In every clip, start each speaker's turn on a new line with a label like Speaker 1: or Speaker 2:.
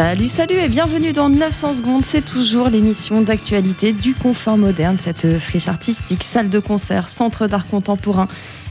Speaker 1: Salut, salut et bienvenue dans 900 secondes. C'est toujours l'émission d'actualité du confort moderne, cette friche artistique, salle de concert, centre d'art contemporain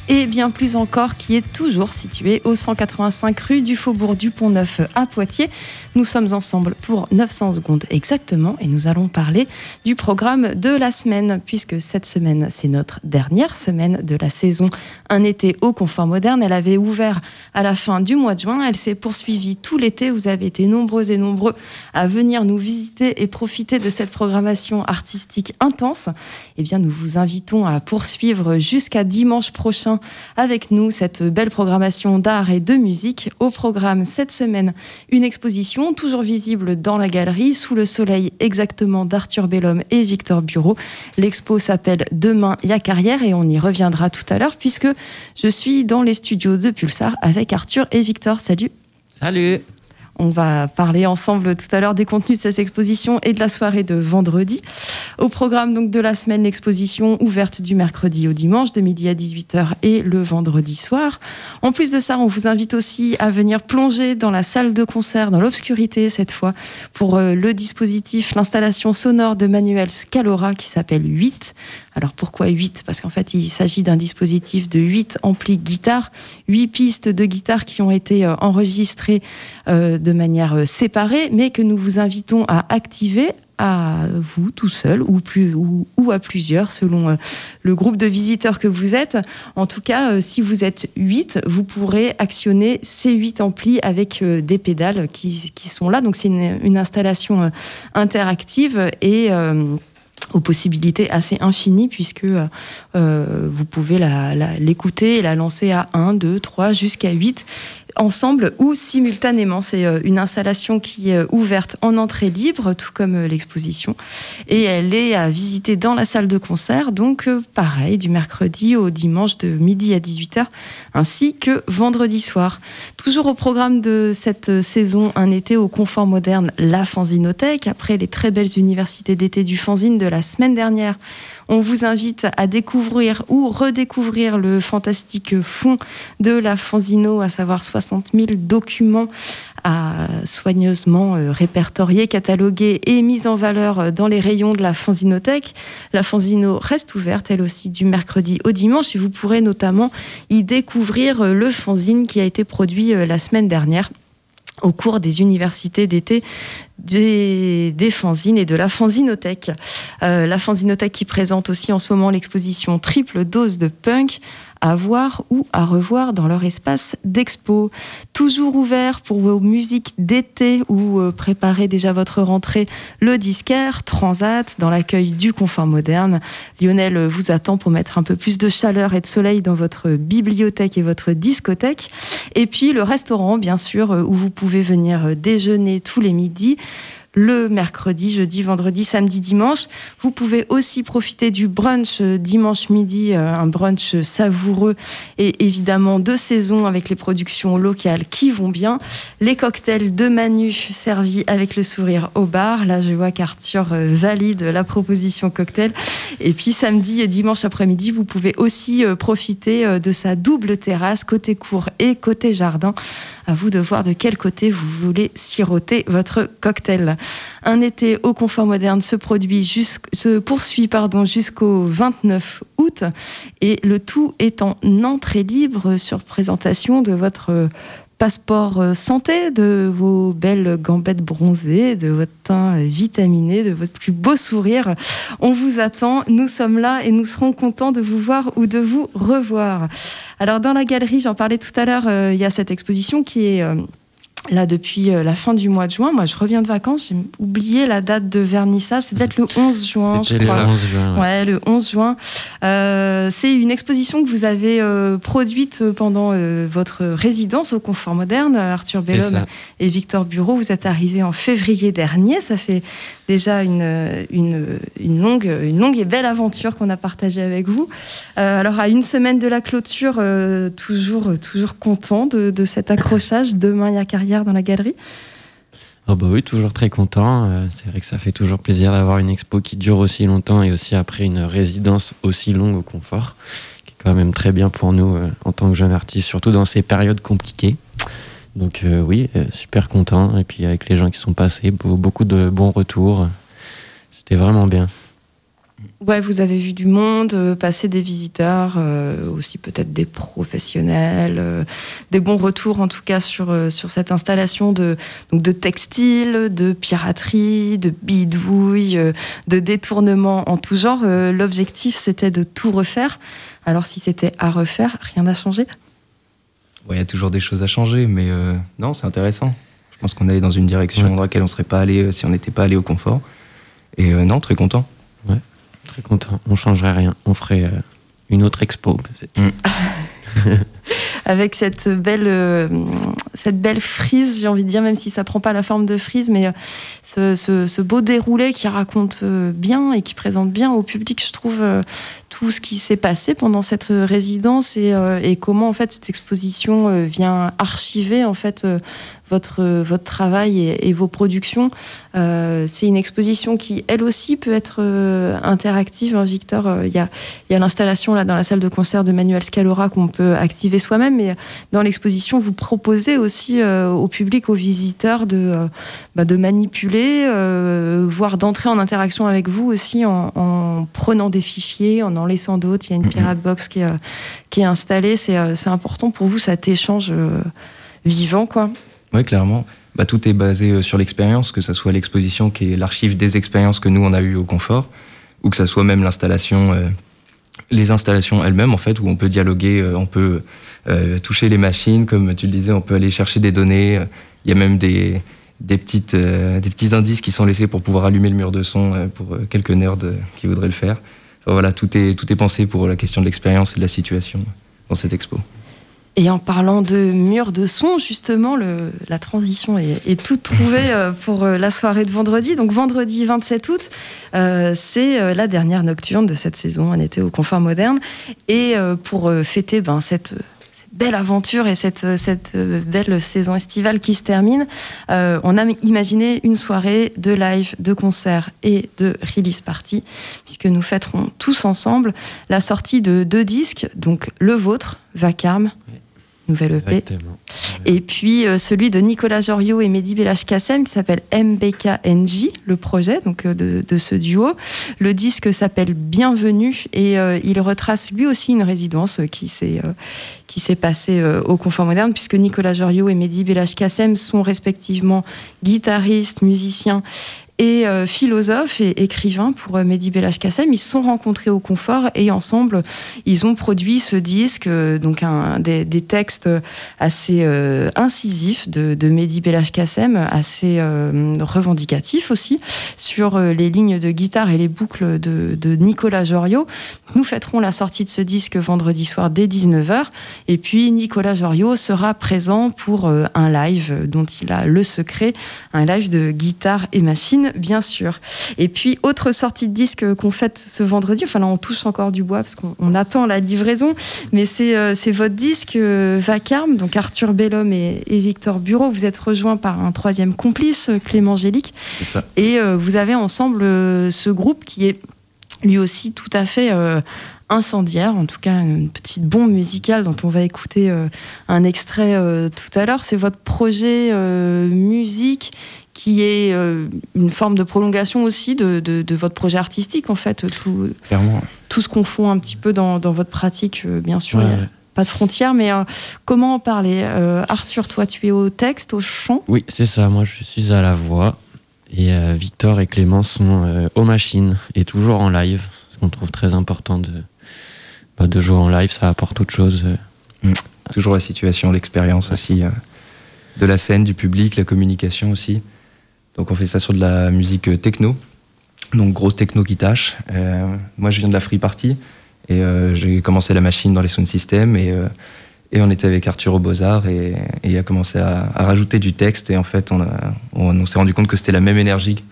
Speaker 1: et bien plus encore qui est toujours situé au 185 rue du Faubourg du Pont-Neuf à Poitiers. Nous sommes ensemble pour 900 secondes exactement et nous allons parler du programme de la semaine puisque cette semaine c'est notre dernière semaine de la saison Un été au confort moderne. Elle avait ouvert à la fin du mois de juin, elle s'est poursuivie tout l'été. Vous avez été nombreux et nombreux à venir nous visiter et profiter de cette programmation artistique intense. Eh bien nous vous invitons à poursuivre jusqu'à dimanche prochain avec nous cette belle programmation d'art et de musique. Au programme cette semaine, une exposition toujours visible dans la galerie, sous le soleil exactement d'Arthur Bellum et Victor Bureau. L'expo s'appelle Demain, y a carrière et on y reviendra tout à l'heure puisque je suis dans les studios de Pulsar avec Arthur et Victor. Salut.
Speaker 2: Salut.
Speaker 1: On va parler ensemble tout à l'heure des contenus de cette exposition et de la soirée de vendredi. Au programme donc de la semaine, l'exposition ouverte du mercredi au dimanche de midi à 18h et le vendredi soir. En plus de ça, on vous invite aussi à venir plonger dans la salle de concert, dans l'obscurité cette fois, pour euh, le dispositif, l'installation sonore de Manuel Scalora qui s'appelle 8. Alors pourquoi 8 Parce qu'en fait, il s'agit d'un dispositif de 8 amplis guitare, 8 pistes de guitare qui ont été euh, enregistrées euh, de manière euh, séparée, mais que nous vous invitons à activer à vous tout seul ou, à plusieurs selon le groupe de visiteurs que vous êtes. En tout cas, si vous êtes 8, vous pourrez actionner ces 8 amplis avec des pédales qui, sont là. Donc c'est une, installation interactive et aux possibilités assez infinies puisque euh, euh, vous pouvez l'écouter et la lancer à 1, 2, 3 jusqu'à 8 ensemble ou simultanément. C'est euh, une installation qui est ouverte en entrée libre, tout comme euh, l'exposition. Et elle est à visiter dans la salle de concert, donc euh, pareil, du mercredi au dimanche de midi à 18h, ainsi que vendredi soir. Toujours au programme de cette saison, un été au confort moderne, la Fanzinothèque, après les très belles universités d'été du fanzine de la semaine dernière. On vous invite à découvrir ou redécouvrir le fantastique fond de la Fanzino, à savoir 60 000 documents à soigneusement euh, répertoriés, catalogués et mis en valeur euh, dans les rayons de la Fanzinothèque. La Fanzino reste ouverte, elle aussi, du mercredi au dimanche et vous pourrez notamment y découvrir euh, le fanzine qui a été produit la semaine dernière au cours des universités d'été des, des, fanzines et de la fanzinothèque. Euh, la fanzinothèque qui présente aussi en ce moment l'exposition Triple Dose de Punk à voir ou à revoir dans leur espace d'expo. Toujours ouvert pour vos musiques d'été ou euh, préparer déjà votre rentrée, le disquaire Transat dans l'accueil du confort moderne. Lionel vous attend pour mettre un peu plus de chaleur et de soleil dans votre bibliothèque et votre discothèque. Et puis le restaurant, bien sûr, euh, où vous pouvez venir déjeuner tous les midis le mercredi, jeudi, vendredi, samedi, dimanche. Vous pouvez aussi profiter du brunch euh, dimanche midi, euh, un brunch savoureux et évidemment de saison avec les productions locales qui vont bien. Les cocktails de Manu servis avec le sourire au bar. Là, je vois qu'Arthur euh, valide la proposition cocktail. Et puis samedi et dimanche après-midi, vous pouvez aussi profiter de sa double terrasse côté cour et côté jardin. À vous de voir de quel côté vous voulez siroter votre cocktail. Un été au confort moderne se, produit se poursuit jusqu'au 29 août et le tout est en entrée libre sur présentation de votre passeport euh, santé, de vos belles gambettes bronzées, de votre teint vitaminé, de votre plus beau sourire. On vous attend, nous sommes là et nous serons contents de vous voir ou de vous revoir. Alors dans la galerie, j'en parlais tout à l'heure, euh, il y a cette exposition qui est... Euh, là depuis euh, la fin du mois de juin. Moi, je reviens de vacances, j'ai oublié la date de vernissage. C'est peut-être le 11 juin, je crois.
Speaker 2: Le 11 juin.
Speaker 1: Ouais, le 11 juin. Euh, c'est une exposition que vous avez euh, produite pendant votre résidence au Confort Moderne. Arthur Bellum et Victor Bureau, vous êtes arrivés en février dernier. Ça fait déjà une, une, une longue, une longue et belle aventure qu'on a partagée avec vous. alors, à une semaine de la clôture, toujours, toujours content de, de cet accrochage. Demain, il y a carrière dans la galerie
Speaker 2: Oh bah oui, toujours très content. Euh, c'est vrai que ça fait toujours plaisir d'avoir une expo qui dure aussi longtemps et aussi après une résidence aussi longue au confort, qui est quand même très bien pour nous euh, en tant que jeunes artistes, surtout dans ces périodes compliquées. Donc oui, super content. Et puis avec les gens qui sont passés, beaucoup de bons retours. C'était vraiment bien.
Speaker 1: Ouais, vous avez vu du monde, euh, passer des visiteurs, euh, aussi peut-être des professionnels, euh, des bons retours en tout cas sur, sur cette installation de, donc de textile, de piraterie, de bidouille, de détournement en tout genre. L'objectif c'était de tout refaire. Alors si c'était à refaire, rien n'a changé
Speaker 3: Il y a toujours des choses à changer, mais non, c'est intéressant. Je pense qu'on allait dans une direction dans laquelle on ne serait pas allé si on n'était pas allé au confort. Et non, très content.
Speaker 2: Ouais. Très content. On changerait rien. On ferait euh, une autre expo. Mm.
Speaker 1: Avec cette belle, euh, cette belle frise, j'ai envie de dire, même si ça prend pas la forme de frise, mais euh, ce, beau déroulé qui raconte bien et qui présente bien au public, je trouve, tout ce qui s'est passé pendant cette résidence et, comment en fait cette exposition vient archiver en fait votre, votre travail et, vos productions. Euh, c'est une exposition qui, elle aussi, peut être euh, interactive. Hein, Victor, euh, il y a, y a l'installation dans la salle de concert de Manuel Scalora qu'on peut activer soi-même, mais dans l'exposition, vous proposez aussi au public, aux visiteurs, de, bah, de manipuler, voire d'entrer en interaction avec vous aussi en, en, prenant des fichiers, en en laissant d'autres. Il y a une mm-hmm. Pirate Box qui est, qui est installée. C'est important pour vous cet échange vivant, quoi.
Speaker 3: Oui, clairement. Bah, tout est basé euh, sur l'expérience, que ce soit l'exposition qui est l'archive des expériences que nous on a eues au confort, ou que ce soit même l'installation, euh, les installations elles-mêmes en fait, où on peut dialoguer, euh, on peut toucher les machines, comme tu le disais, on peut aller chercher des données. Il y a même des, des, petites, des petits indices qui sont laissés pour pouvoir allumer le mur de son pour quelques nerds qui voudraient le faire. voilà, tout est, tout est pensé pour la question de l'expérience et de la situation dans cette expo.
Speaker 1: Et en parlant de murs de son, justement, la transition est, toute trouvée euh, pour euh, la soirée de vendredi. Donc vendredi 27 août, euh, c'est la dernière nocturne de cette saison, un été au confort moderne. Et pour fêter ben, cette belle aventure et cette belle saison estivale qui se termine, on a imaginé une soirée de live, de concert et de release party, puisque nous fêterons tous ensemble la sortie de deux disques, donc le vôtre, Vacarme, nouvelle EP. Et puis euh, celui de Nicolas Joriot et Mehdi Belash Kassem qui s'appelle MBKNJ, le projet donc euh, de, ce duo. Le disque s'appelle Bienvenue et euh, il retrace lui aussi une résidence qui s'est qui s'est passée au Confort Moderne puisque Nicolas Joriot et Mehdi Belash Kassem sont respectivement guitaristes, musiciens et euh, philosophe et écrivain pour euh, Mehdi Belach Kassem. Ils se sont rencontrés au confort et ensemble, ils ont produit ce disque, euh, donc un, des, des, textes assez incisifs de, de Mehdi Belach Kassem, assez revendicatifs aussi, sur les lignes de guitare et les boucles de, de Nicolas Joriot. Nous fêterons la sortie de ce disque vendredi soir dès 19h. Et puis Nicolas Joriot sera présent pour un live dont il a le secret, un live de guitare et machine bien sûr. Et puis, autre sortie de disque qu'on fête ce vendredi, enfin là, on touche encore du bois parce qu'on attend la livraison, mais c'est euh, votre disque euh, Vacarme, donc Arthur Bellhomme et, Victor Bureau. Vous êtes rejoints par un troisième complice, Clément Gélic.
Speaker 3: Ça.
Speaker 1: Et euh, vous avez ensemble ce groupe qui est lui aussi tout à fait incendiaire, en tout cas une petite bombe musicale dont on va écouter un extrait tout à l'heure. C'est votre projet musique qui est euh, une forme de prolongation aussi de, de, votre projet artistique, en fait. Tout,
Speaker 3: Clairement.
Speaker 1: tout se confond un petit peu dans, dans votre pratique, euh, bien sûr. pas de frontières, mais euh, comment en parler Arthur, toi, tu es au texte, au chant?
Speaker 2: Oui, c'est ça. Moi, je suis à la voix. Et Victor et Clément sont aux machines et toujours en live. Ce qu'on trouve très important de, bah, de jouer en live, ça apporte autre chose.
Speaker 3: Mm. Toujours la situation, l'expérience aussi de la scène, du public, la communication aussi. Donc on fait ça sur de la musique euh, techno, donc grosse techno qui tâche. Euh, moi je viens de la free party et euh, j'ai commencé la machine dans les sound systems et, et on était avec Arthur au Beaux-Arts et, il a commencé à, rajouter du texte et en fait on, s'est rendu compte que c'était la même énergie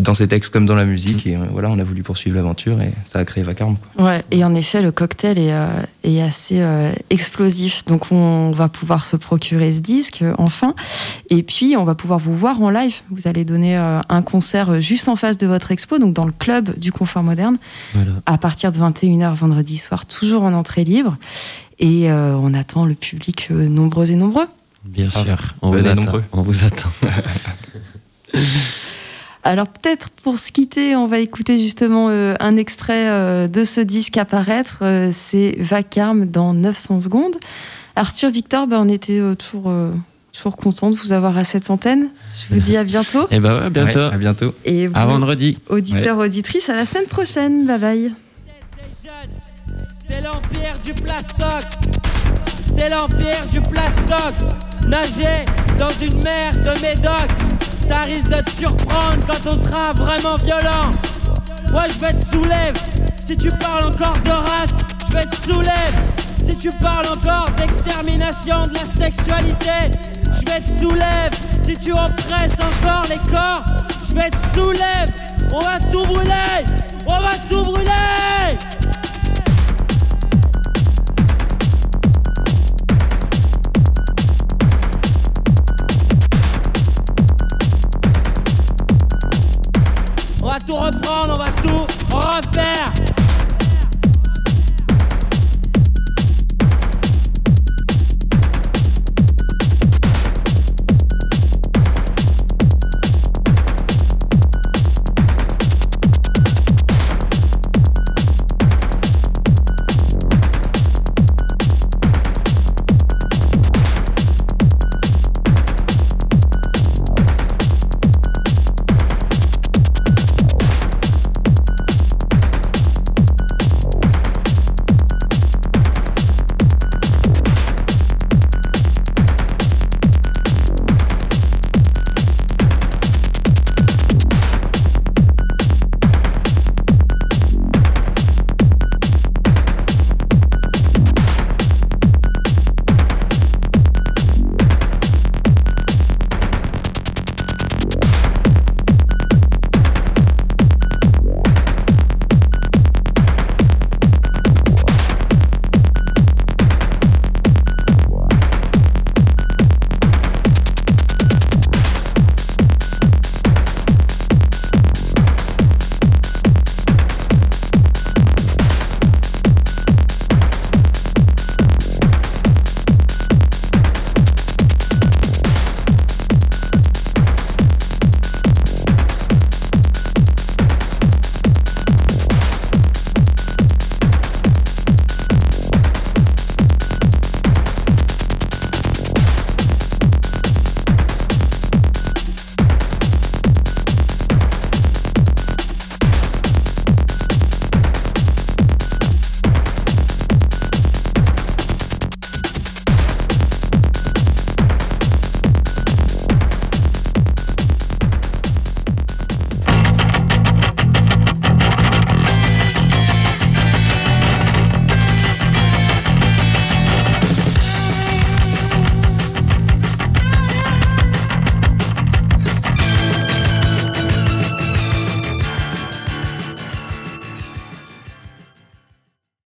Speaker 3: dans ces textes comme dans la musique. Et euh, voilà, on a voulu poursuivre l'aventure et ça a créé Vacarme.
Speaker 1: Ouais, et en effet, le cocktail est, euh, est assez explosif. Donc, on va pouvoir se procurer ce disque, enfin. Et puis, on va pouvoir vous voir en live. Vous allez donner un concert juste en face de votre expo, donc dans le club du Confort Moderne, à partir de 21h vendredi soir, toujours en entrée libre. Et on attend le public nombreux et nombreux.
Speaker 4: Bien
Speaker 3: Ah,
Speaker 4: sûr, on vous, attend,
Speaker 3: nombreux.
Speaker 4: on vous attend.
Speaker 1: Alors peut-être pour se quitter, on va écouter justement euh, un extrait euh, de ce disque à paraître. Euh, c'est Vacarme dans 900 secondes. Arthur, Victor, ben, on était toujours, euh, toujours content de vous avoir à cette antenne. Je vous dis à bientôt.
Speaker 4: Et bah ouais, bientôt.
Speaker 3: Ouais, à bientôt.
Speaker 1: Et vous,
Speaker 4: À vendredi.
Speaker 1: auditeurs, auditrices, à la semaine prochaine. Bye bye.
Speaker 2: C'est l'empire du plastoc. C'est l'empire du plastoc. Nager dans une mer de médoc. Ça risque de te surprendre quand on sera vraiment violent. Ouais, je vais te soulève. Si tu parles encore de race, je vais te soulève. Si tu parles encore d'extermination de la sexualité, je vais te soulève. Si tu oppresses encore les corps, je vais te soulève. On va tout brûler.